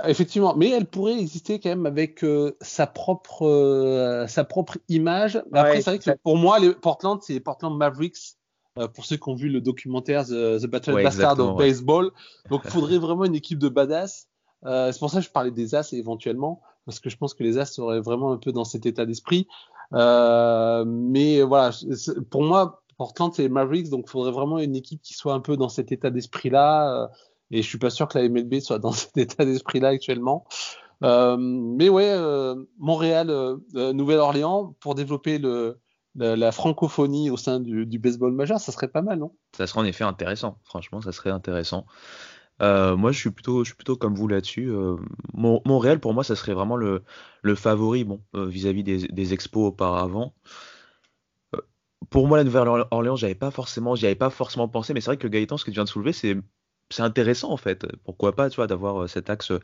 Effectivement, mais elle pourrait exister quand même avec euh, sa propre euh, sa propre image. Après, c'est vrai que pour moi, les Portland, c'est les Portland Mavericks. Euh, pour ceux qui ont vu le documentaire The, Battle Bastard of Baseball, donc il faudrait vraiment une équipe de badass. c'est pour ça que je parlais des As éventuellement, parce que je pense que les As seraient vraiment un peu dans cet état d'esprit. mais voilà, pour moi, Portland c'est les Mavericks, donc il faudrait vraiment une équipe qui soit un peu dans cet état d'esprit-là. Et je suis pas sûr que la MLB soit dans cet état d'esprit-là actuellement. Euh, mais ouais, euh, Montréal, euh, euh, Nouvelle-Orléans, pour développer le, la, francophonie au sein du, baseball majeur, ça serait pas mal, non? Ça serait en effet intéressant. Franchement, ça serait intéressant. Euh, moi, je suis plutôt, plutôt comme vous là-dessus. Euh, Montréal, pour moi, ça serait vraiment le, favori, bon, vis-à-vis -vis des, expos auparavant. pour moi, la Nouvelle-Orléans, j'avais pas forcément, j'y avais pas forcément pensé, mais c'est vrai que Gaëtan, ce que tu viens de soulever, c'est intéressant en fait. Pourquoi pas, tu d'avoir euh, cet axe euh,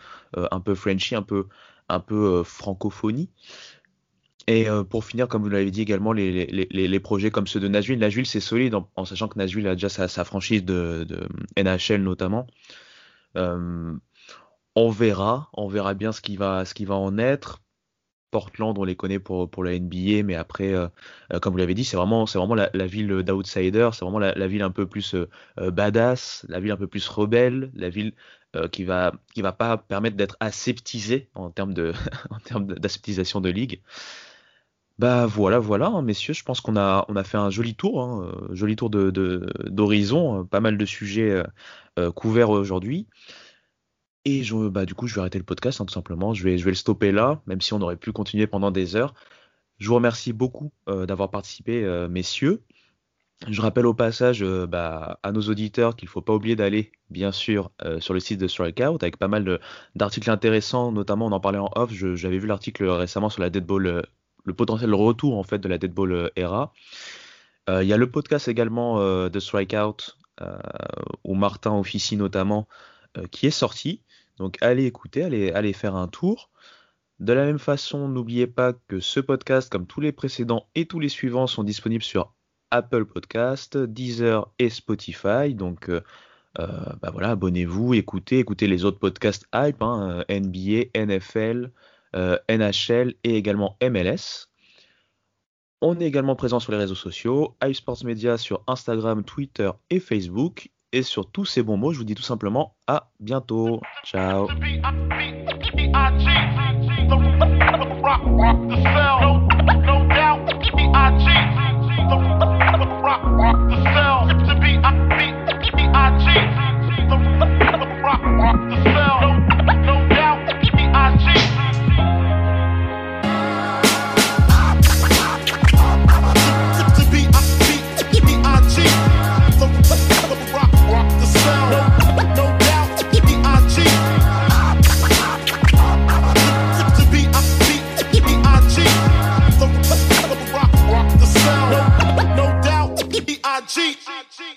un peu Frenchy, un peu, un peu euh, francophonie. Et pour finir, comme vous l'avez dit également, les, projets comme ceux de Nashville. Nashville, c'est solide en, sachant que Nashville a déjà sa, franchise de, NHL notamment. on verra, on verra bien ce qui va, en être. Portland, on les connaît pour, la NBA, mais après, euh, euh, comme vous l'avez dit, c'est vraiment, la, ville d'outsider, c'est vraiment la, ville un peu plus euh, badass, la ville un peu plus rebelle, la ville qui va va pas permettre d'être aseptisée en termes en termes d'aseptisation de ligue. Bah voilà, voilà, hein, messieurs, je pense qu'on a fait un joli tour, hein, joli tour d'horizon, pas mal de sujets couverts aujourd'hui. Et je, bah, du coup, je vais arrêter le podcast, hein, tout simplement. Je vais, le stopper là, même si on aurait pu continuer pendant des heures. Je vous remercie beaucoup euh, d'avoir participé, euh, messieurs. Je rappelle au passage euh, bah, à nos auditeurs qu'il ne faut pas oublier d'aller, bien sûr, sur le site de Strikeout avec pas mal d'articles intéressants, notamment on en parlait en off. J'avais vu l'article récemment sur la Deadball, le potentiel retour en fait de la Deadball era. Il y a le podcast également de Strikeout où Martin officie notamment, qui est sorti. Donc allez écouter, allez, allez faire un tour. De la même façon, n'oubliez pas que ce podcast, comme tous les précédents et tous les suivants, sont disponibles sur Apple Podcast, Deezer et Spotify. Donc euh, euh, bah voilà, abonnez-vous, écoutez, écoutez les autres podcasts hype, hein, NBA, NFL, euh, NHL et également MLS. On est également présent sur les réseaux sociaux, Hype Sports Media sur Instagram, Twitter et Facebook. Et sur tous ces bons mots, je vous dis tout simplement à bientôt. Ciao. cheat. I cheat.